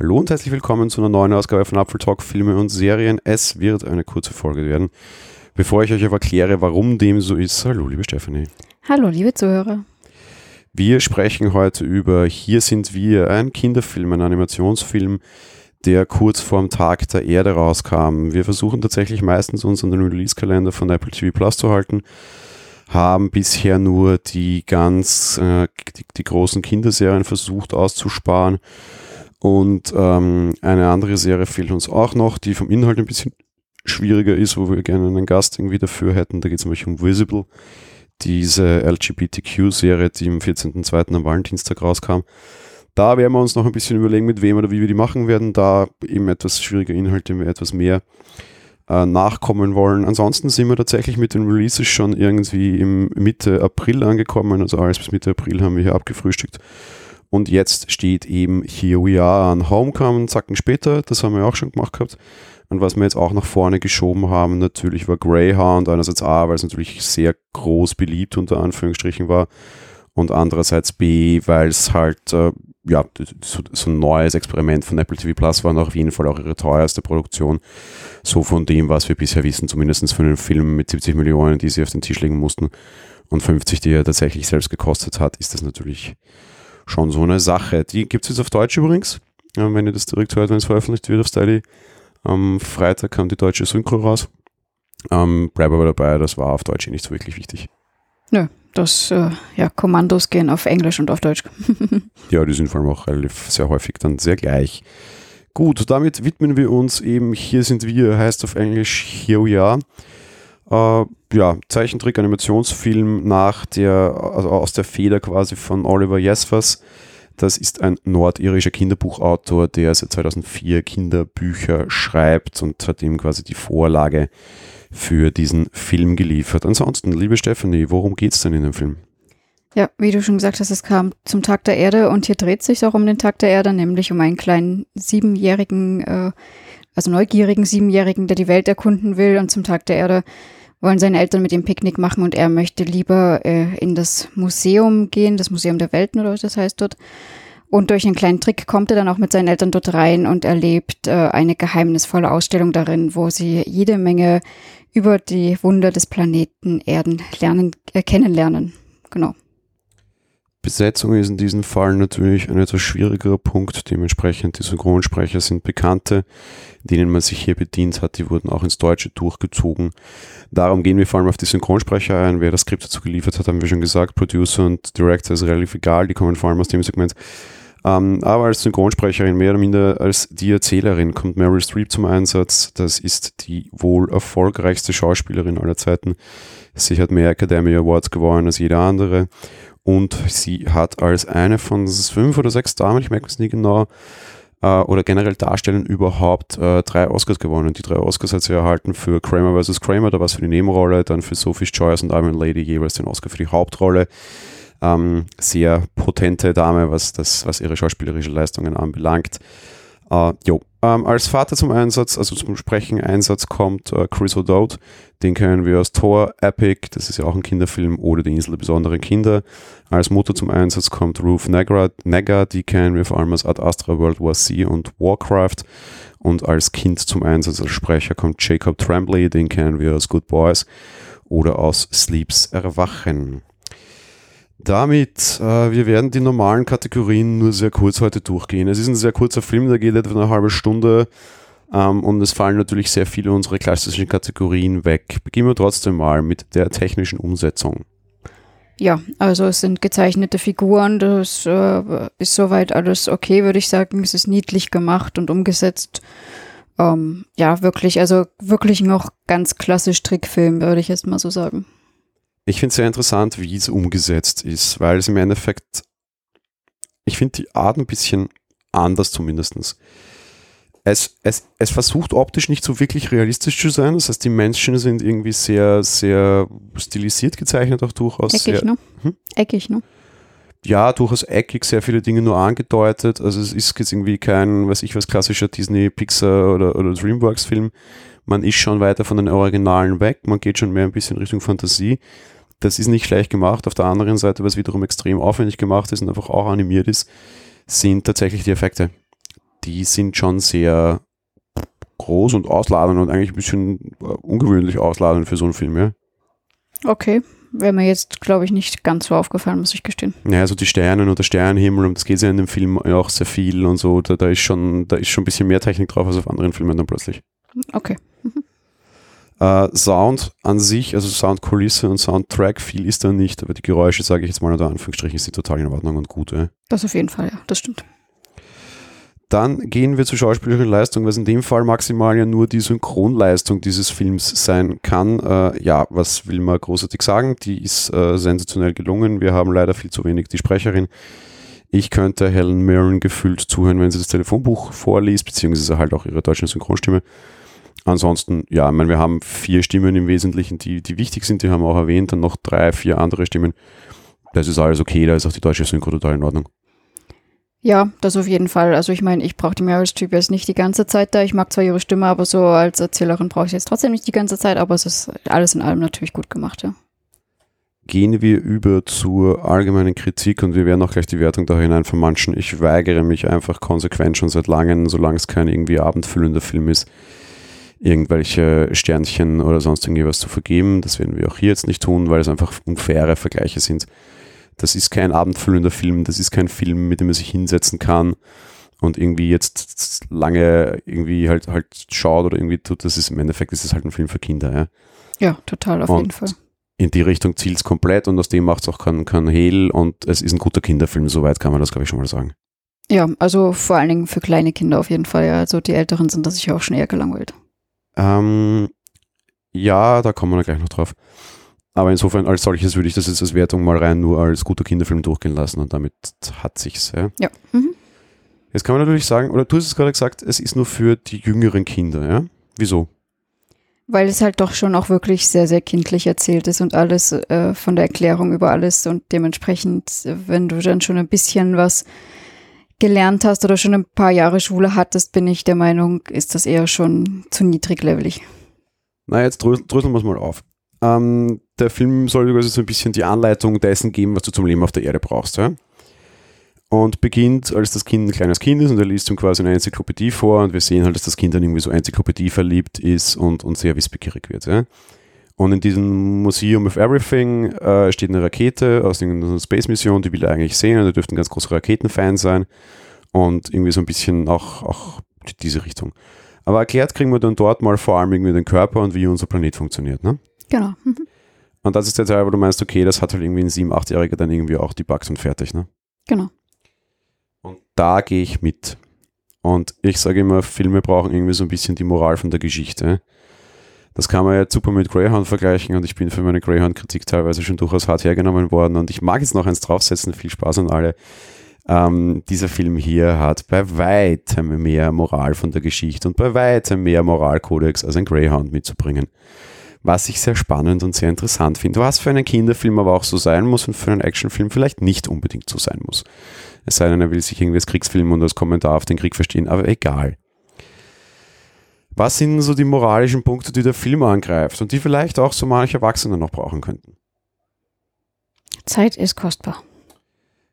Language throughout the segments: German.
Hallo und herzlich willkommen zu einer neuen Ausgabe von Apfel Talk Filme und Serien. Es wird eine kurze Folge werden. Bevor ich euch aber erkläre, warum dem so ist, hallo liebe Stephanie. Hallo liebe Zuhörer. Wir sprechen heute über Hier sind wir, ein Kinderfilm, ein Animationsfilm, der kurz vorm Tag der Erde rauskam. Wir versuchen tatsächlich meistens uns an den Release-Kalender von Apple TV Plus zu halten, haben bisher nur die ganz, äh, die, die großen Kinderserien versucht auszusparen und ähm, eine andere Serie fehlt uns auch noch, die vom Inhalt ein bisschen schwieriger ist, wo wir gerne einen Gast irgendwie dafür hätten. Da geht es nämlich um Visible, diese LGBTQ-Serie, die am 14.02. am Valentinstag rauskam. Da werden wir uns noch ein bisschen überlegen, mit wem oder wie wir die machen werden. Da eben etwas schwieriger Inhalt, dem wir etwas mehr äh, nachkommen wollen. Ansonsten sind wir tatsächlich mit den Releases schon irgendwie im Mitte April angekommen. Also alles bis Mitte April haben wir hier abgefrühstückt. Und jetzt steht eben Here We Are an Homecoming, Zacken später, das haben wir auch schon gemacht gehabt. Und was wir jetzt auch nach vorne geschoben haben, natürlich war Greyhound einerseits A, weil es natürlich sehr groß beliebt unter Anführungsstrichen war und andererseits B, weil es halt äh, ja, so, so, ein neues Experiment von Apple TV Plus war und auf jeden Fall auch ihre teuerste Produktion. So von dem, was wir bisher wissen, zumindest von den Filmen mit 70 Millionen, die sie auf den Tisch legen mussten und 50, die er tatsächlich selbst gekostet hat, ist das natürlich schon so eine Sache. Die gibt es jetzt auf Deutsch übrigens. Ähm, wenn ihr das direkt hört, wenn es veröffentlicht wird auf Styli. Am Freitag kam die deutsche Synchro raus. Ähm, bleib aber dabei, das war auf Deutsch eh nicht so wirklich wichtig. Nö, das, äh, ja, Kommandos gehen auf Englisch und auf Deutsch. ja, die sind vor allem auch relativ sehr häufig dann sehr gleich. Gut, damit widmen wir uns eben, hier sind wir, heißt auf Englisch Here We Are. Äh, ja, Zeichentrick-Animationsfilm nach der, also aus der Feder quasi von Oliver Jesvers. Das ist ein nordirischer Kinderbuchautor, der seit 2004 Kinderbücher schreibt und hat ihm quasi die Vorlage für diesen Film geliefert. Ansonsten, liebe Stephanie, worum geht es denn in dem Film? Ja, wie du schon gesagt hast, es kam zum Tag der Erde und hier dreht sich auch um den Tag der Erde, nämlich um einen kleinen siebenjährigen, äh, also neugierigen Siebenjährigen, der die Welt erkunden will und zum Tag der Erde wollen seine Eltern mit ihm Picknick machen und er möchte lieber äh, in das Museum gehen, das Museum der Welten oder was das heißt dort. Und durch einen kleinen Trick kommt er dann auch mit seinen Eltern dort rein und erlebt äh, eine geheimnisvolle Ausstellung darin, wo sie jede Menge über die Wunder des Planeten Erden lernen, äh, kennenlernen. Genau. Besetzung ist in diesem Fall natürlich ein etwas schwierigerer Punkt. Dementsprechend die Synchronsprecher sind Bekannte, denen man sich hier bedient hat. Die wurden auch ins Deutsche durchgezogen. Darum gehen wir vor allem auf die Synchronsprecher ein. Wer das Skript dazu geliefert hat, haben wir schon gesagt. Producer und Director ist relativ egal. Die kommen vor allem aus dem Segment. Ähm, aber als Synchronsprecherin, mehr oder minder als die Erzählerin, kommt Meryl Streep zum Einsatz. Das ist die wohl erfolgreichste Schauspielerin aller Zeiten. Sie hat mehr Academy Awards gewonnen als jeder andere und sie hat als eine von fünf oder sechs Damen, ich merke es nie genau, äh, oder generell darstellen überhaupt äh, drei Oscars gewonnen. Die drei Oscars hat sie erhalten für Kramer vs. Kramer, da war es für die Nebenrolle, dann für Sophie's Choice und Iron Lady jeweils den Oscar für die Hauptrolle. Ähm, sehr potente Dame, was, das, was ihre schauspielerische Leistungen anbelangt. Uh, jo. Ähm, als Vater zum Einsatz, also zum Sprechen Einsatz kommt äh, Chris O'Dowd. Den kennen wir aus Thor, Epic, das ist ja auch ein Kinderfilm, oder die Insel der besonderen Kinder. Als Mutter zum Einsatz kommt Ruth Negga, Negga die kennen wir vor allem aus Ad Astra World War C und Warcraft. Und als Kind zum Einsatz als Sprecher kommt Jacob Tremblay, den kennen wir aus Good Boys oder aus Sleeps Erwachen. Damit, äh, wir werden die normalen Kategorien nur sehr kurz heute durchgehen. Es ist ein sehr kurzer Film, der geht etwa eine halbe Stunde ähm, und es fallen natürlich sehr viele unserer klassischen Kategorien weg. Beginnen wir trotzdem mal mit der technischen Umsetzung. Ja, also es sind gezeichnete Figuren, das äh, ist soweit alles okay, würde ich sagen. Es ist niedlich gemacht und umgesetzt. Ähm, ja, wirklich, also wirklich noch ganz klassisch Trickfilm, würde ich jetzt mal so sagen. Ich finde es sehr interessant, wie es umgesetzt ist, weil es im Endeffekt, ich finde die Art ein bisschen anders zumindest. Es, es, es versucht optisch nicht so wirklich realistisch zu sein. Das heißt, die Menschen sind irgendwie sehr, sehr stilisiert gezeichnet, auch durchaus. Eckig, sehr, ne? Hm? Eckig, ne? Ja, durchaus eckig, sehr viele Dinge nur angedeutet. Also es ist jetzt irgendwie kein, weiß ich was, klassischer Disney, Pixar oder, oder Dreamworks-Film. Man ist schon weiter von den Originalen weg, man geht schon mehr ein bisschen Richtung Fantasie. Das ist nicht schlecht gemacht. Auf der anderen Seite, was wiederum extrem aufwendig gemacht ist und einfach auch animiert ist, sind tatsächlich die Effekte. die sind schon sehr groß und ausladend und eigentlich ein bisschen äh, ungewöhnlich ausladend für so einen Film, ja. Okay, wäre mir jetzt, glaube ich, nicht ganz so aufgefallen, muss ich gestehen. Ja, also die Sterne und der Sternenhimmel, und das geht ja in dem Film auch sehr viel und so, da, da, ist schon, da ist schon ein bisschen mehr Technik drauf als auf anderen Filmen dann plötzlich. Okay. Äh, Sound an sich, also Soundkulisse und Soundtrack, viel ist da nicht, aber die Geräusche, sage ich jetzt mal unter Anführungsstrichen, sind total in Ordnung und gut. Ja. Das auf jeden Fall, ja, das stimmt. Dann gehen wir zur schauspielerischen Leistung, was in dem Fall maximal ja nur die Synchronleistung dieses Films sein kann. Äh, ja, was will man großartig sagen? Die ist äh, sensationell gelungen. Wir haben leider viel zu wenig die Sprecherin. Ich könnte Helen Mirren gefühlt zuhören, wenn sie das Telefonbuch vorliest, beziehungsweise halt auch ihre deutsche Synchronstimme. Ansonsten, ja, ich meine, wir haben vier Stimmen im Wesentlichen, die, die wichtig sind, die haben wir auch erwähnt, dann noch drei, vier andere Stimmen. Das ist alles okay, da ist auch die deutsche Synchro total in Ordnung. Ja, das auf jeden Fall. Also ich meine, ich brauche die Meryl Streep jetzt nicht die ganze Zeit da. Ich mag zwar ihre Stimme, aber so als Erzählerin brauche ich jetzt trotzdem nicht die ganze Zeit, aber es ist alles in allem natürlich gut gemacht, ja. Gehen wir über zur allgemeinen Kritik und wir werden auch gleich die Wertung da hinein vermanschen. Ich weigere mich einfach konsequent schon seit langem, solange es kein irgendwie abendfüllender Film ist, irgendwelche Sternchen oder sonst irgendwie was zu vergeben. Das werden wir auch hier jetzt nicht tun, weil es einfach unfaire Vergleiche sind. Das ist kein abendfüllender Film, das ist kein Film, mit dem man sich hinsetzen kann und irgendwie jetzt lange irgendwie halt halt schaut oder irgendwie tut. Das ist im Endeffekt ist es halt ein Film für Kinder. Ja, ja total, auf und jeden Fall. In die Richtung zielt es komplett und aus dem macht es auch keinen kein Hehl und es ist ein guter Kinderfilm, soweit kann man das, glaube ich, schon mal sagen. Ja, also vor allen Dingen für kleine Kinder auf jeden Fall. Ja. Also die Älteren sind da sicher auch schon eher gelangweilt. Ähm, ja, da kommen wir gleich noch drauf. Aber insofern als solches würde ich das jetzt als Wertung mal rein nur als guter Kinderfilm durchgehen lassen und damit hat sich's. Ja. ja. Mhm. Jetzt kann man natürlich sagen, oder du hast es gerade gesagt, es ist nur für die jüngeren Kinder, ja? Wieso? Weil es halt doch schon auch wirklich sehr, sehr kindlich erzählt ist und alles äh, von der Erklärung über alles und dementsprechend, wenn du dann schon ein bisschen was gelernt hast oder schon ein paar Jahre Schule hattest, bin ich der Meinung, ist das eher schon zu niedriglevelig. Na, jetzt dröseln wir es mal auf. Ähm, der Film soll also so ein bisschen die Anleitung dessen geben, was du zum Leben auf der Erde brauchst. Ja? Und beginnt, als das Kind ein kleines Kind ist und er liest ihm quasi eine Enzyklopädie vor und wir sehen halt, dass das Kind dann irgendwie so Enzyklopädie verliebt ist und, und sehr wissbegierig wird. Ja? Und in diesem Museum of Everything äh, steht eine Rakete aus irgendeiner Space-Mission, die will er eigentlich sehen und er dürfte ein ganz großer Raketenfan sein und irgendwie so ein bisschen auch, auch diese Richtung. Aber erklärt kriegen wir dann dort mal vor allem irgendwie den Körper und wie unser Planet funktioniert. Ne? Genau. Mhm. Und das ist der Teil, wo du meinst, okay, das hat halt irgendwie ein 7-, 8-Jähriger dann irgendwie auch die Bugs und fertig, ne? Genau. Und da gehe ich mit. Und ich sage immer, Filme brauchen irgendwie so ein bisschen die Moral von der Geschichte. Das kann man jetzt super mit Greyhound vergleichen und ich bin für meine Greyhound-Kritik teilweise schon durchaus hart hergenommen worden und ich mag jetzt noch eins draufsetzen. Viel Spaß an alle. Ähm, dieser Film hier hat bei weitem mehr Moral von der Geschichte und bei weitem mehr Moralkodex als ein Greyhound mitzubringen was ich sehr spannend und sehr interessant finde, was für einen Kinderfilm aber auch so sein muss und für einen Actionfilm vielleicht nicht unbedingt so sein muss. Es sei denn, er will sich irgendwie als Kriegsfilm und als Kommentar auf den Krieg verstehen, aber egal. Was sind so die moralischen Punkte, die der Film angreift und die vielleicht auch so manche Erwachsene noch brauchen könnten? Zeit ist kostbar.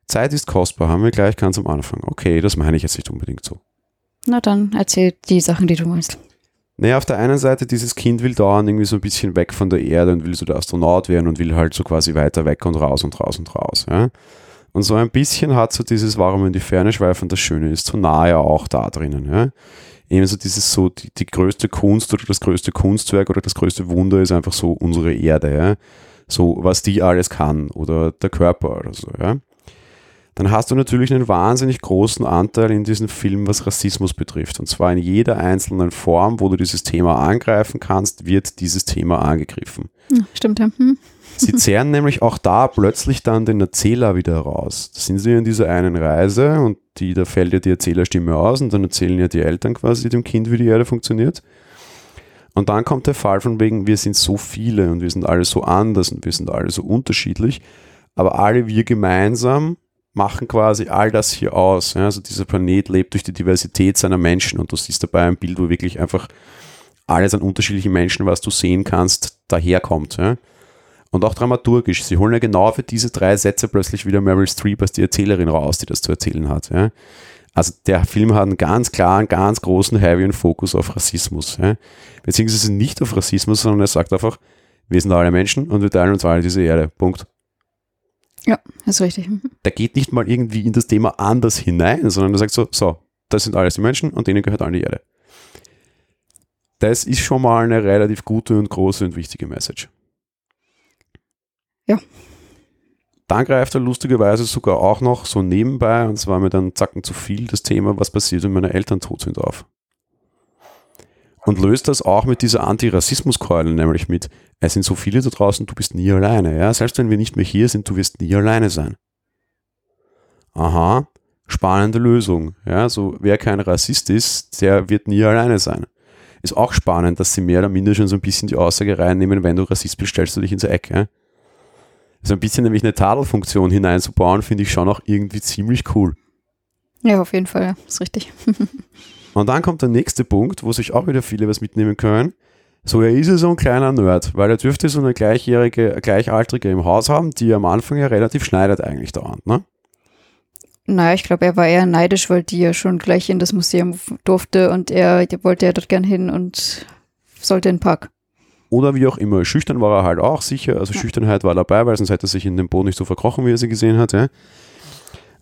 Zeit ist kostbar, haben wir gleich ganz am Anfang. Okay, das meine ich jetzt nicht unbedingt so. Na dann erzähl die Sachen, die du meinst. Naja, auf der einen Seite, dieses Kind will dauernd irgendwie so ein bisschen weg von der Erde und will so der Astronaut werden und will halt so quasi weiter weg und raus und raus und raus. Ja? Und so ein bisschen hat so dieses Warum in die Ferne schweifen, das Schöne ist, so nah ja auch da drinnen. Ja? Ebenso dieses so, die, die größte Kunst oder das größte Kunstwerk oder das größte Wunder ist einfach so unsere Erde. Ja? So, was die alles kann oder der Körper oder so. Ja? dann hast du natürlich einen wahnsinnig großen Anteil in diesem Film, was Rassismus betrifft. Und zwar in jeder einzelnen Form, wo du dieses Thema angreifen kannst, wird dieses Thema angegriffen. Ja, stimmt, ja. Hm. Sie zehren nämlich auch da plötzlich dann den Erzähler wieder raus. Da sind sie in dieser einen Reise und die, da fällt ja die Erzählerstimme aus und dann erzählen ja die Eltern quasi dem Kind, wie die Erde funktioniert. Und dann kommt der Fall von wegen, wir sind so viele und wir sind alle so anders und wir sind alle so unterschiedlich, aber alle wir gemeinsam machen quasi all das hier aus. Ja? Also dieser Planet lebt durch die Diversität seiner Menschen und du siehst dabei ein Bild, wo wirklich einfach alles an unterschiedlichen Menschen, was du sehen kannst, daherkommt. Ja? Und auch dramaturgisch. Sie holen ja genau für diese drei Sätze plötzlich wieder Meryl Streep als die Erzählerin raus, die das zu erzählen hat. Ja? Also der Film hat einen ganz klaren, ganz großen, heavy Fokus auf Rassismus. Ja? Beziehungsweise nicht auf Rassismus, sondern er sagt einfach, wir sind alle Menschen und wir teilen uns alle diese Erde. Punkt. Ja, ist richtig. Der geht nicht mal irgendwie in das Thema anders hinein, sondern er sagt so, so, das sind alles die Menschen und denen gehört alle die Erde. Das ist schon mal eine relativ gute und große und wichtige Message. Ja. Dann greift er lustigerweise sogar auch noch so nebenbei, und zwar mit einem Zacken zu viel, das Thema, was passiert, wenn meine Eltern tot sind, auf. Und löst das auch mit dieser Antirassismuskeule, nämlich mit, es sind so viele da draußen, du bist nie alleine. Ja? Selbst wenn wir nicht mehr hier sind, du wirst nie alleine sein. Aha, spannende Lösung. Ja? So, wer kein Rassist ist, der wird nie alleine sein. Ist auch spannend, dass sie mehr oder minder schon so ein bisschen die Aussage reinnehmen, wenn du Rassist bist, stellst du dich ins Eck. Ja? So ein bisschen nämlich eine Tadelfunktion hineinzubauen, finde ich schon auch irgendwie ziemlich cool. Ja, auf jeden Fall, ja, ist richtig. Und dann kommt der nächste Punkt, wo sich auch wieder viele was mitnehmen können. So, er ist ja so ein kleiner Nerd, weil er dürfte so eine gleichjährige, gleichaltrige im Haus haben, die am Anfang ja relativ schneidet eigentlich dauernd, ne? Naja, ich glaube, er war eher neidisch, weil die ja schon gleich in das Museum durfte und er wollte ja dort gern hin und sollte in den Park. Oder wie auch immer. Schüchtern war er halt auch sicher. Also ja. Schüchternheit war dabei, weil sonst hätte er sich in den Boden nicht so verkrochen, wie er sie gesehen hat. Ja.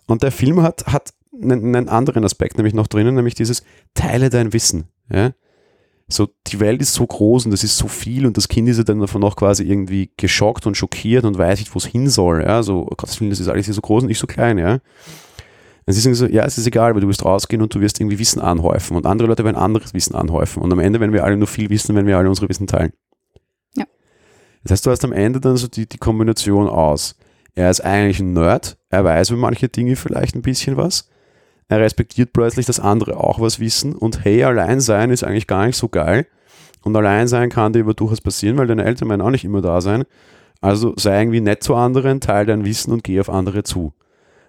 Und der Film hat, hat einen, einen, anderen Aspekt nämlich noch drinnen, nämlich dieses Teile dein Wissen. Ja. So, die Welt ist so groß und es ist so viel und das Kind ist ja dann davon noch quasi irgendwie geschockt und schockiert und weiß nicht, wo es hin soll. Ja. So, oh Gott, das ist alles hier so groß und nicht so klein. Ja. Und sie sagen so, ja, es ist egal, weil du wirst rausgehen und du wirst irgendwie Wissen anhäufen und andere Leute werden anderes Wissen anhäufen und am Ende, wenn wir alle nur viel wissen, wenn wir alle unsere Wissen teilen. Das heißt, du hast am Ende dann so die, die Kombination aus. Er ist eigentlich ein Nerd, er weiß über manche Dinge vielleicht ein bisschen was. Er respektiert plötzlich, dass andere auch was wissen und hey, allein sein ist eigentlich gar nicht so geil. Und allein sein kann dir aber durchaus passieren, weil deine Eltern werden auch nicht immer da sein. Also sei irgendwie nett zu anderen, teile dein Wissen und geh auf andere zu.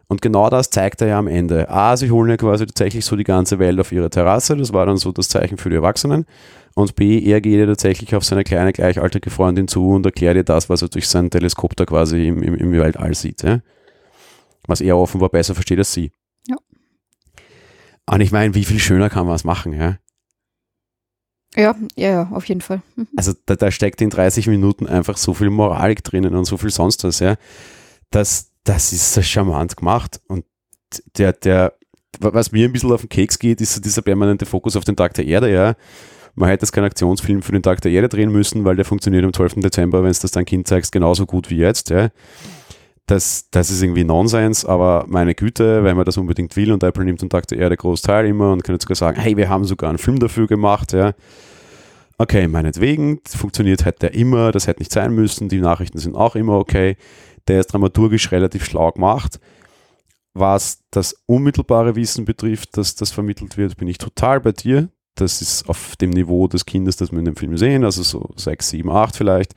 Und genau das zeigt er ja am Ende. A, sie holen ja quasi tatsächlich so die ganze Welt auf ihre Terrasse, das war dann so das Zeichen für die Erwachsenen. Und B, er geht ja tatsächlich auf seine kleine gleichaltrige Freundin zu und erklärt ihr das, was er durch sein Teleskop da quasi im, im, im Weltall sieht. Ja? Was er offenbar besser versteht als sie. Ja. Und ich meine, wie viel schöner kann man es machen, ja? Ja, ja, ja, auf jeden Fall. Mhm. Also da, da, steckt in 30 Minuten einfach so viel Moralik drinnen und so viel sonst was, ja. Das, das ist so charmant gemacht. Und der, der, was mir ein bisschen auf den Keks geht, ist so dieser permanente Fokus auf den Tag der Erde, ja. Man hätte jetzt keinen Aktionsfilm für den Tag der Erde drehen müssen, weil der funktioniert am 12. Dezember, wenn es das dein Kind zeigst, genauso gut wie jetzt. Ja. Das, das ist irgendwie Nonsens, aber meine Güte, wenn man das unbedingt will und Apple nimmt den Tag der Erde Großteil immer und kann jetzt sogar sagen, hey, wir haben sogar einen Film dafür gemacht, ja. Okay, meinetwegen, funktioniert halt der immer, das hätte nicht sein müssen, die Nachrichten sind auch immer okay. Der ist dramaturgisch relativ schlau gemacht. Was das unmittelbare Wissen betrifft, dass das vermittelt wird, bin ich total bei dir das ist auf dem Niveau des Kindes, das wir in dem Film sehen, also so 6, 7, 8 vielleicht.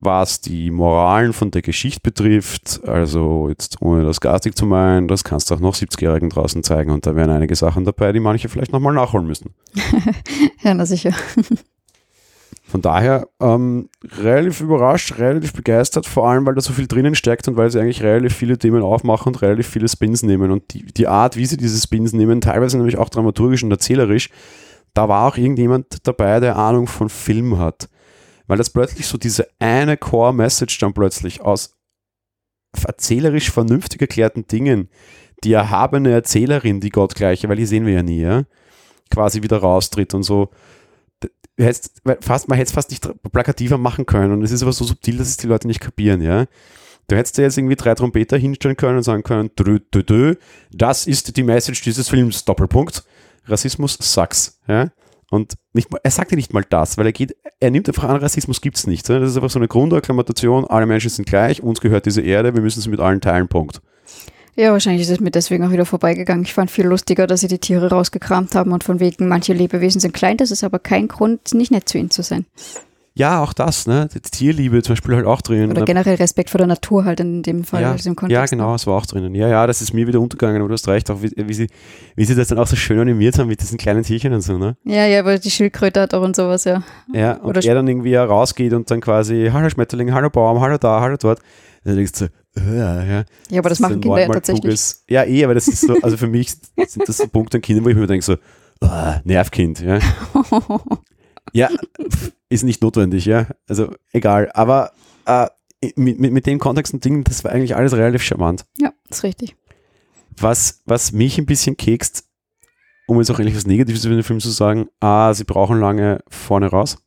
Was die Moralen von der Geschichte betrifft, also jetzt ohne das garstig zu meinen, das kannst du auch noch 70-Jährigen draußen zeigen und da wären einige Sachen dabei, die manche vielleicht nochmal nachholen müssen. ja, na sicher. Von daher ähm, relativ überrascht, relativ begeistert, vor allem weil da so viel drinnen steckt und weil sie eigentlich relativ viele Themen aufmachen und relativ viele Spins nehmen. Und die, die Art, wie sie diese Spins nehmen, teilweise nämlich auch dramaturgisch und erzählerisch, da war auch irgendjemand dabei, der Ahnung von Film hat. Weil das plötzlich so diese eine Core-Message dann plötzlich aus erzählerisch vernünftig erklärten Dingen, die erhabene Erzählerin, die Gottgleiche, weil die sehen wir ja nie, ja, quasi wieder raustritt und so hättest, fast, man hätte es fast nicht plakativer machen können und es ist aber so subtil, dass es die Leute nicht kapieren, ja. Du hättest dir jetzt irgendwie drei Trompeter hinstellen können und sagen können, drö, drö, drö, das ist die Message dieses Films, Doppelpunkt. Rassismus sucks, ja. Und nicht mal, er sagt ja nicht mal das, weil er geht, er nimmt einfach an, Rassismus gibt es nicht. Das ist einfach so eine Grundakklamation, alle Menschen sind gleich, uns gehört diese Erde, wir müssen sie mit allen teilen, Punkt. Ja, wahrscheinlich ist es mir deswegen auch wieder vorbeigegangen. Ich fand viel lustiger, dass sie die Tiere rausgekramt haben und von wegen, manche Lebewesen sind klein, das ist aber kein Grund, nicht nett zu ihnen zu sein. Ja, auch das, ne? Die Tierliebe zum Beispiel halt auch drin. Oder generell Respekt vor der Natur halt in dem Fall. Ja, also ja genau, das war auch drinnen. Ja, ja, das ist mir wieder untergegangen, aber du hast recht, auch wie, wie, sie, wie sie das dann auch so schön animiert haben mit diesen kleinen Tierchen und so, ne? Ja, ja, aber die Schildkröte hat auch und sowas, ja. Ja, und Oder er dann irgendwie rausgeht und dann quasi, hallo Schmetterling, hallo Baum, hallo da, hallo dort. Dann denkst du, ja, ja. Ja, aber das ist machen Kinder ja tatsächlich. kluges- Ja, eh, aber das ist so, also für mich sind das so Punkte an Kindern, wo ich mir denke so, ah, Nervkind, ja. Ja, ist nicht notwendig, ja. Also egal. Aber äh, mit, mit, mit dem Kontext und Dingen, das war eigentlich alles relativ charmant. ja, ist richtig. Was, was mich ein bisschen kekst, um jetzt auch endlich was Negatives über den Film zu sagen, ah, sie brauchen lange vorne raus.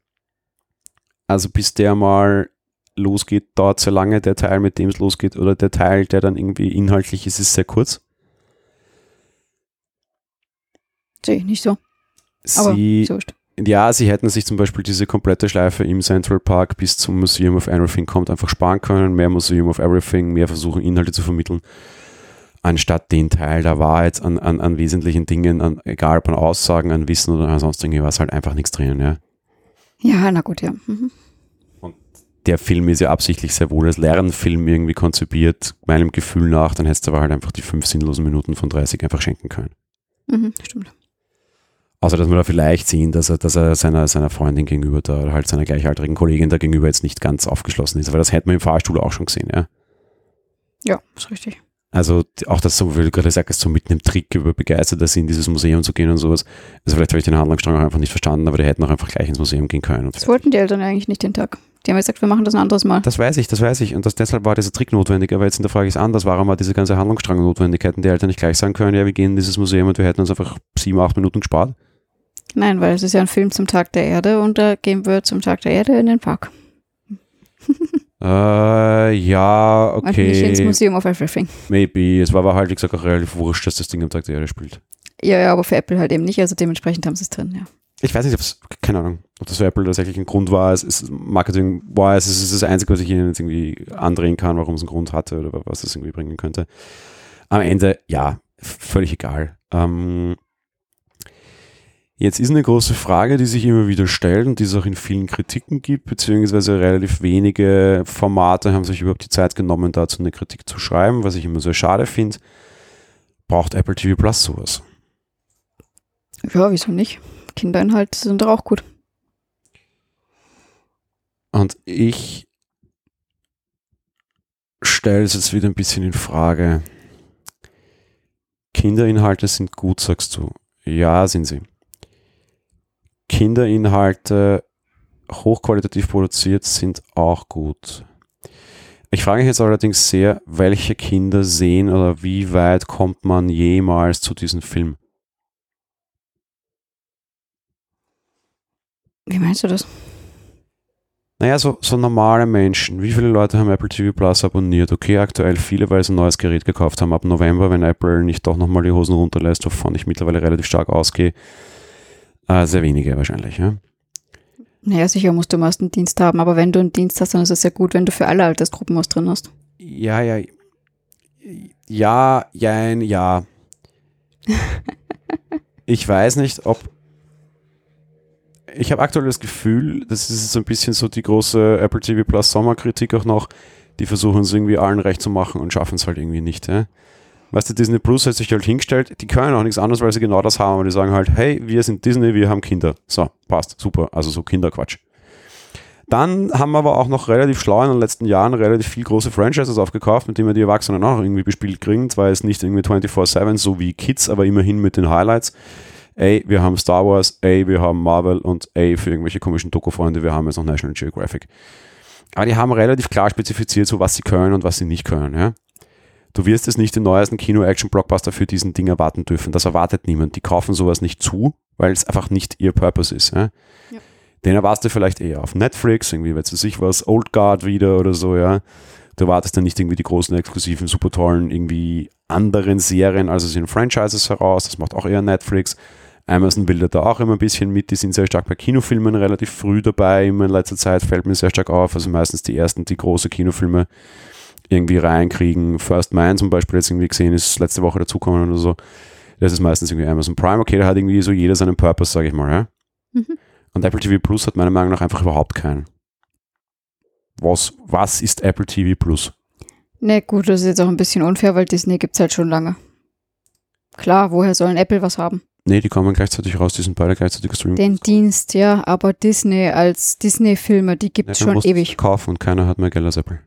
Also bis der mal losgeht, dauert sehr lange, der Teil, mit dem es losgeht, oder der Teil, der dann irgendwie inhaltlich ist, ist sehr kurz. Sehe ich nicht so. Aber Sie, so ja, sie hätten sich zum Beispiel diese komplette Schleife im Central Park bis zum Museum of Everything kommt einfach sparen können, mehr Museum of Everything, mehr versuchen, Inhalte zu vermitteln, anstatt den Teil der Wahrheit an, an, an wesentlichen Dingen, an, egal ob an Aussagen, an Wissen oder an sonst irgendwas, halt einfach nichts drinnen, ja. Ja, na gut, ja. Mhm. Der Film ist ja absichtlich sehr wohl als Lernfilm irgendwie konzipiert, meinem Gefühl nach, dann hättest du aber halt einfach die fünf sinnlosen Minuten von 30 einfach schenken können. Mhm, stimmt. Außer, dass wir da vielleicht sehen, dass er, dass er seiner, seiner Freundin gegenüber da, oder halt seiner gleichaltrigen Kollegin da gegenüber jetzt nicht ganz aufgeschlossen ist. Aber das hätten wir im Fahrstuhl auch schon gesehen, ja. Ja, ist richtig. Also auch das, so wie du gerade gesagt hast, so mit einem Trick über Begeisterter sind, in dieses Museum zu gehen und sowas. Also vielleicht habe ich den Handlungsstrang auch einfach nicht verstanden, aber die hätten auch einfach gleich ins Museum gehen können. Und Das wollten die Eltern eigentlich nicht den Tag. Die haben gesagt, wir machen das ein anderes Mal. das weiß ich, das weiß ich. Und das, deshalb war dieser Trick notwendig. Aber jetzt in der Frage ist anders. Warum war diese ganze Handlungsstrang notwendig? Hätten die Eltern nicht gleich sagen können, ja, wir gehen in dieses Museum und wir hätten uns einfach sieben, acht Minuten gespart? Nein, weil es ist ja ein Film zum Tag der Erde und da gehen wir zum Tag der Erde in den Park. Äh, ja, Und nicht ins okay. Museum of Everything. Maybe. Es war aber halt, wie gesagt, auch relativ wurscht, dass das Ding am Tag der Erde spielt. Ja, ja, aber für Apple halt eben nicht, also dementsprechend haben sie es drin, ja. Ich weiß nicht, ob es, keine Ahnung, ob das für Apple tatsächlich ein Grund war. Es ist Marketing, war es ist das Einzige, was ich ihnen jetzt irgendwie andrehen kann, warum es einen Grund hatte oder was es irgendwie bringen könnte. Am Ende, ja, völlig egal. Ähm, jetzt ist eine große Frage, die sich immer wieder stellt und die es auch in vielen Kritiken gibt, beziehungsweise relativ wenige Formate haben sich überhaupt die Zeit genommen, dazu eine Kritik zu schreiben, was ich immer sehr schade finde. Braucht Apple TV Plus sowas? Ja, wieso nicht? Kinderinhalte sind doch auch gut. Und ich stelle es jetzt wieder ein bisschen in Frage. Kinderinhalte sind gut, sagst du. Ja, sind sie. Kinderinhalte hochqualitativ produziert sind auch gut. Ich frage mich jetzt allerdings sehr, welche Kinder sehen oder wie weit kommt man jemals zu diesem Film? Wie meinst du das? Naja, so, so normale Menschen. Wie viele Leute haben Apple TV Plus abonniert? Okay, aktuell viele, weil sie ein neues Gerät gekauft haben. Ab November, wenn Apple nicht doch nochmal die Hosen runterlässt, wovon ich mittlerweile relativ stark ausgehe. Äh, sehr wenige wahrscheinlich, ja. Naja, sicher musst du meist einen Dienst haben, aber wenn du einen Dienst hast, dann ist es ja gut, wenn du für alle Altersgruppen was drin hast. Ja, ja. Ja, jein, ja. Ich weiß nicht, ob. Ich habe aktuell das Gefühl, das ist so ein bisschen so die große Apple TV Plus Sommerkritik auch noch. Die versuchen es irgendwie allen recht zu machen und schaffen es halt irgendwie nicht. Ja? Weißt du, Disney Plus hat sich halt hingestellt, die können auch nichts anderes, weil sie genau das haben. Aber die sagen halt, hey, wir sind Disney, wir haben Kinder. So, passt, super. Also so Kinderquatsch. Dann haben wir aber auch noch relativ schlau in den letzten Jahren relativ viel große Franchises aufgekauft, mit denen wir die Erwachsenen auch irgendwie bespielt kriegen. Zwar jetzt nicht irgendwie 24-7, so wie Kids, aber immerhin mit den Highlights. Ey, wir haben Star Wars, ey, wir haben Marvel und ey, für irgendwelche komischen Doku-Freunde, wir haben jetzt noch National Geographic. Aber die haben relativ klar spezifiziert, so was sie können und was sie nicht können. Ja? Du wirst es nicht den neuesten Kino-Action-Blockbuster für diesen Ding erwarten dürfen. Das erwartet niemand. Die kaufen sowas nicht zu, weil es einfach nicht ihr Purpose ist. Ja? Ja. Den erwartest du vielleicht eher auf Netflix, irgendwie, weiß ich sich was, Old Guard wieder oder so, ja. Du erwartest dann nicht irgendwie die großen, exklusiven, super tollen, irgendwie anderen Serien, also sind Franchises heraus. Das macht auch eher Netflix. Amazon will da auch immer ein bisschen mit. Die sind sehr stark bei Kinofilmen relativ früh dabei. Immer in letzter Zeit fällt mir sehr stark auf. Also meistens die ersten, die große Kinofilme irgendwie reinkriegen. First Man zum Beispiel jetzt irgendwie gesehen ist, letzte Woche dazukommen oder so. Das ist meistens irgendwie Amazon Prime. Okay, da hat irgendwie so jeder seinen Purpose, sage ich mal. Ja? Mhm. Und Apple TV Plus hat meiner Meinung nach einfach überhaupt keinen. Was, was ist Apple TV Plus? Ne, gut, das ist jetzt auch ein bisschen unfair, weil Disney gibt es halt schon lange. Klar, woher sollen Apple was haben? Nee, die kommen gleichzeitig raus, die sind beide gleichzeitig gestreamt. Den Dienst, ja, aber Disney als Disney-Filme, die gibt es schon ewig. kaufen und keiner hat mehr Geld als Apple.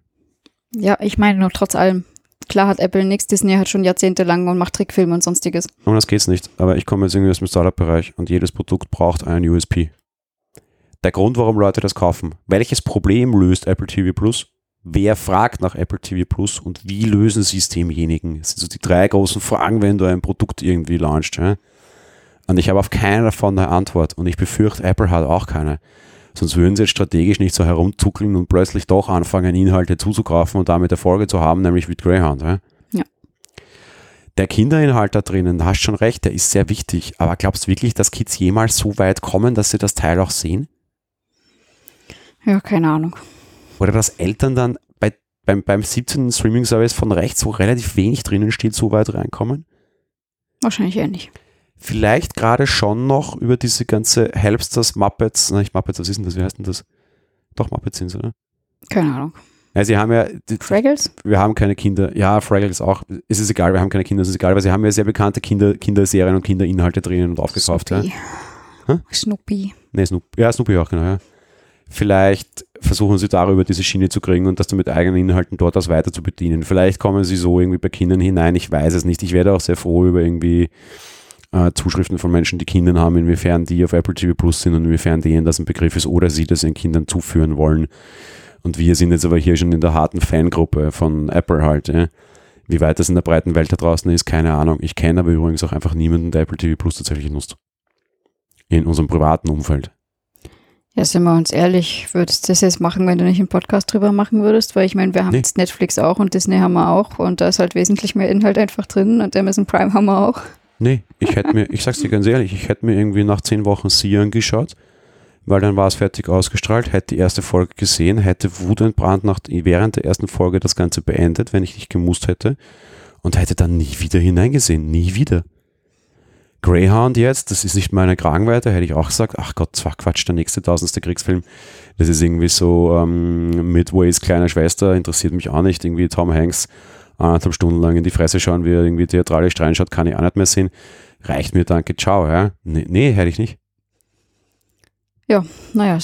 Ja, ich meine nur trotz allem. Klar hat Apple nichts, Disney hat schon jahrzehntelang und macht Trickfilme und sonstiges. Um das geht's nicht. Aber ich komme jetzt irgendwie aus dem Startup-Bereich und jedes Produkt braucht einen USP. Der Grund, warum Leute das kaufen. Welches Problem löst Apple TV Plus? Wer fragt nach Apple TV Plus und wie lösen sie es demjenigen? Das sind so die drei großen Fragen, wenn du ein Produkt irgendwie launchst. Ja? Und ich habe auf keine davon eine Antwort. Und ich befürchte, Apple hat auch keine. Sonst würden sie jetzt strategisch nicht so herumzuckeln und plötzlich doch anfangen, Inhalte zuzugreifen und damit Erfolge zu haben, nämlich wie Greyhound. Ja? Ja. Der Kinderinhalt da drinnen, da hast schon recht, der ist sehr wichtig. Aber glaubst du wirklich, dass Kids jemals so weit kommen, dass sie das Teil auch sehen? Ja, keine Ahnung. Oder dass Eltern dann bei, beim, beim 17. Streaming-Service von rechts, wo relativ wenig drinnen steht, so weit reinkommen? Wahrscheinlich eher nicht. Vielleicht gerade schon noch über diese ganze Helpsters, Muppets, nicht Muppets, was ist denn das, wie heißt denn das? Doch, Muppets sind es, oder? Keine Ahnung. Ja, sie haben ja, die, Fraggles? wir haben keine Kinder, ja, Fraggles auch, es ist egal, wir haben keine Kinder, es ist egal, weil sie haben ja sehr bekannte Kinder, Kinderserien und Kinderinhalte drinnen und aufgekauft. Ja. Snoopy. Hä? Snoopy. Nee, Snoop, ja, Snoopy auch, genau, ja. Vielleicht versuchen sie darüber diese Schiene zu kriegen und das dann mit eigenen Inhalten dort aus weiter zu bedienen. Vielleicht kommen sie so irgendwie bei Kindern hinein, ich weiß es nicht. Ich werde auch sehr froh über irgendwie äh, Zuschriften von Menschen, die Kinder haben, inwiefern die auf Apple TV Plus sind und inwiefern denen das ein Begriff ist oder sie das ihren Kindern zuführen wollen. Und wir sind jetzt aber hier schon in der harten Fangruppe von Apple halt. Ja. Wie weit das in der breiten Welt da draußen ist, keine Ahnung. Ich kenne aber übrigens auch einfach niemanden, der Apple TV Plus tatsächlich nutzt. In unserem privaten Umfeld. Ja, sind wir uns ehrlich, würdest du das jetzt machen, wenn du nicht einen Podcast drüber machen würdest? Weil ich meine, wir haben Nee. jetzt Netflix auch und Disney haben wir auch und da ist halt wesentlich mehr Inhalt einfach drin und Amazon Prime haben wir auch. Nee, ich hätte mir, ich sag's dir ganz ehrlich, ich hätte mir irgendwie nach zehn Wochen Sie angeschaut, weil dann war es fertig ausgestrahlt, hätte die erste Folge gesehen, hätte wutentbrannt nach, während der ersten Folge das Ganze beendet, wenn ich nicht gemusst hätte und hätte dann nie wieder hineingesehen, nie wieder. Greyhound jetzt, das ist nicht meine Kragenweite, hätte ich auch gesagt, ach Gott, zwar Quatsch, der nächste tausendste Kriegsfilm, das ist irgendwie so ähm, Midways kleine Schwester, interessiert mich auch nicht, irgendwie Tom Hanks anderthalb Stunden lang in die Fresse schauen, wie er irgendwie theatralisch reinschaut, kann ich auch nicht mehr sehen. Reicht mir, danke, ciao, ja. Nee, nee hätte ich nicht. Naja,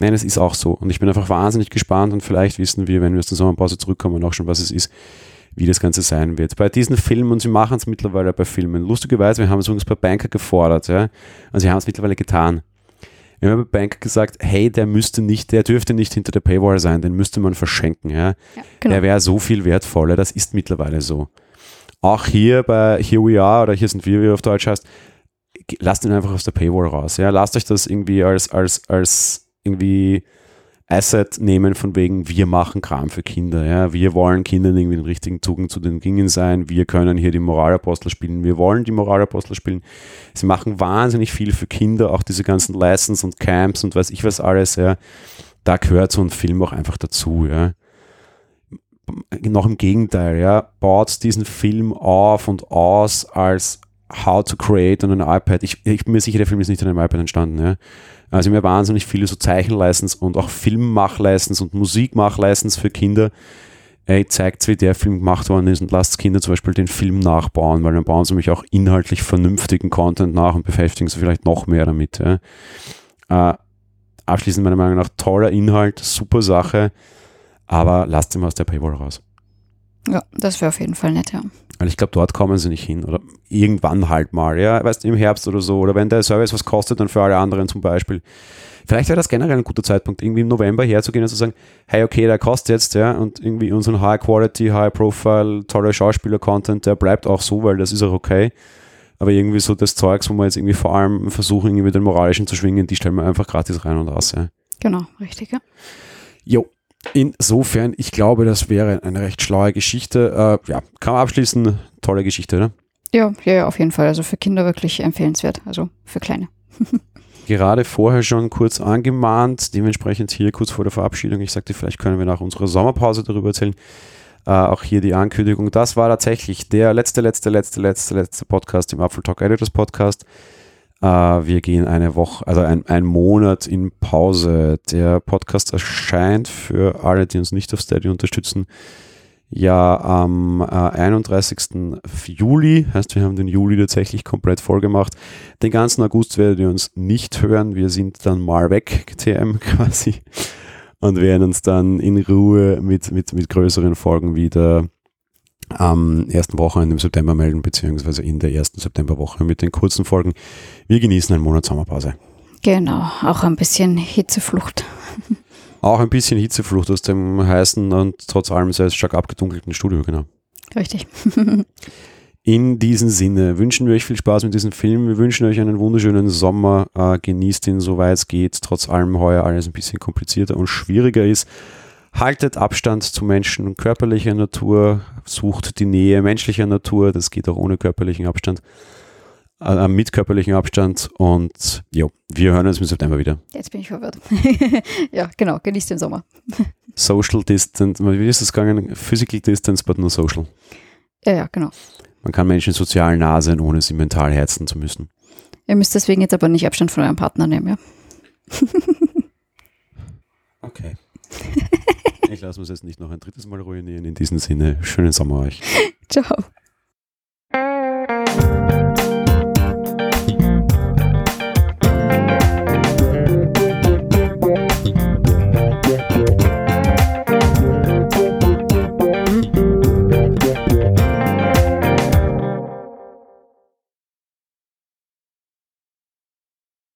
Nein, es ist auch so. Und ich bin einfach wahnsinnig gespannt und vielleicht wissen wir, wenn wir aus der Sommerpause zurückkommen, auch schon, was es ist, wie das Ganze sein wird. Bei diesen Filmen, und sie machen es mittlerweile bei Filmen, lustigerweise, wir haben es übrigens bei Banker gefordert, ja, und sie haben es mittlerweile getan. Wir haben bei Banker gesagt, hey, der müsste nicht, der dürfte nicht hinter der Paywall sein, den müsste man verschenken, ja. ja, genau. Der wäre so viel wertvoller, das ist mittlerweile so. Auch hier bei Here We Are oder Hier sind wir, wie er auf Deutsch heißt, lasst ihn einfach aus der Paywall raus. Ja? Lasst euch das irgendwie als, als, als irgendwie Asset nehmen, von wegen, wir machen Kram für Kinder. Ja? Wir wollen Kindern irgendwie den richtigen Zugang zu den Dingen sein. Wir können hier die Moralapostel spielen. Wir wollen die Moralapostel spielen. Sie machen wahnsinnig viel für Kinder, auch diese ganzen Lessons und Camps und weiß ich was alles. Ja? Da gehört so ein Film auch einfach dazu. Ja? noch im Gegenteil, ja, baut diesen Film auf und aus als How to Create on an iPad. Ich, ich bin mir sicher, der Film ist nicht an einem iPad entstanden, ja. Also mir wahnsinnig viele so Zeichenleistens und auch Filmmachleistens und Musikmachleistens für Kinder. Ey, zeigt, wie der Film gemacht worden ist und lasst Kinder zum Beispiel den Film nachbauen, weil dann bauen sie nämlich auch inhaltlich vernünftigen Content nach und beschäftigen sie vielleicht noch mehr damit. Ja. Äh, abschließend meiner Meinung nach toller Inhalt, super Sache, aber lasst ihn mal aus der Paywall raus. ja, das wäre auf jeden Fall nett, ja. Weil ich glaube, dort kommen sie nicht hin. Oder irgendwann halt mal, ja, weißt du, im Herbst oder so. Oder wenn der Service was kostet, dann für alle anderen zum Beispiel. Vielleicht wäre das generell ein guter Zeitpunkt, irgendwie im November herzugehen und zu sagen, hey, okay, der kostet jetzt, ja, und irgendwie unseren High Quality, High Profile, toller Schauspieler-Content, der bleibt auch so, weil das ist auch okay. Aber irgendwie so das Zeugs, wo wir jetzt irgendwie vor allem versuchen, irgendwie den moralischen zu schwingen, die stellen wir einfach gratis rein und raus, ja. Genau, richtig, ja. Jo. Insofern, ich glaube, das wäre eine recht schlaue Geschichte. Äh, ja, kann man abschließen. Tolle Geschichte, ne? Ja, ja, ja, auf jeden Fall. Also für Kinder wirklich empfehlenswert. Also für Kleine. Gerade vorher schon kurz angemahnt, dementsprechend hier kurz vor der Verabschiedung. Ich sagte, vielleicht können wir nach unserer Sommerpause darüber erzählen. Äh, auch hier die Ankündigung. Das war tatsächlich der letzte, letzte, letzte, letzte, letzte Podcast im Apfel Talk Editors Podcast. Äh, wir gehen eine Woche, also ein, ein Monat in Pause. Der Podcast erscheint für alle, die uns nicht auf Steady unterstützen, ja am äh, 31. Juli. Heißt, wir haben den Juli tatsächlich komplett voll gemacht. Den ganzen August werdet ihr uns nicht hören. Wir sind dann mal weg, TM quasi. und werden uns dann in Ruhe mit, mit, mit größeren Folgen wieder am ersten Wochenende im September melden, beziehungsweise in der ersten Septemberwoche mit den kurzen Folgen. Wir genießen einen Monat Sommerpause. Genau, auch ein bisschen Hitzeflucht. Auch ein bisschen Hitzeflucht aus dem heißen und trotz allem sehr stark abgedunkelten Studio, genau. Richtig. In diesem Sinne wünschen wir euch viel Spaß mit diesem Film. Wir wünschen euch einen wunderschönen Sommer. Äh, genießt ihn, soweit es geht. Trotz allem heuer alles ein bisschen komplizierter und schwieriger ist. Haltet Abstand zu Menschen körperlicher Natur. Sucht die Nähe menschlicher Natur. Das geht auch ohne körperlichen Abstand. Äh, mit körperlichen Abstand. Und jo, wir hören uns im September wieder. Jetzt bin ich verwirrt. ja, genau. Genießt den Sommer. Social Distance. Wie ist das gegangen? Physical Distance, but no social. Ja, ja, genau. Man kann Menschen sozial nah sein, ohne sie mental herzen zu müssen. Ihr müsst deswegen jetzt aber nicht Abstand von eurem Partner nehmen, ja? okay. Ich lasse uns jetzt nicht noch ein drittes Mal ruinieren. In diesem Sinne, schönen Sommer euch. Ciao.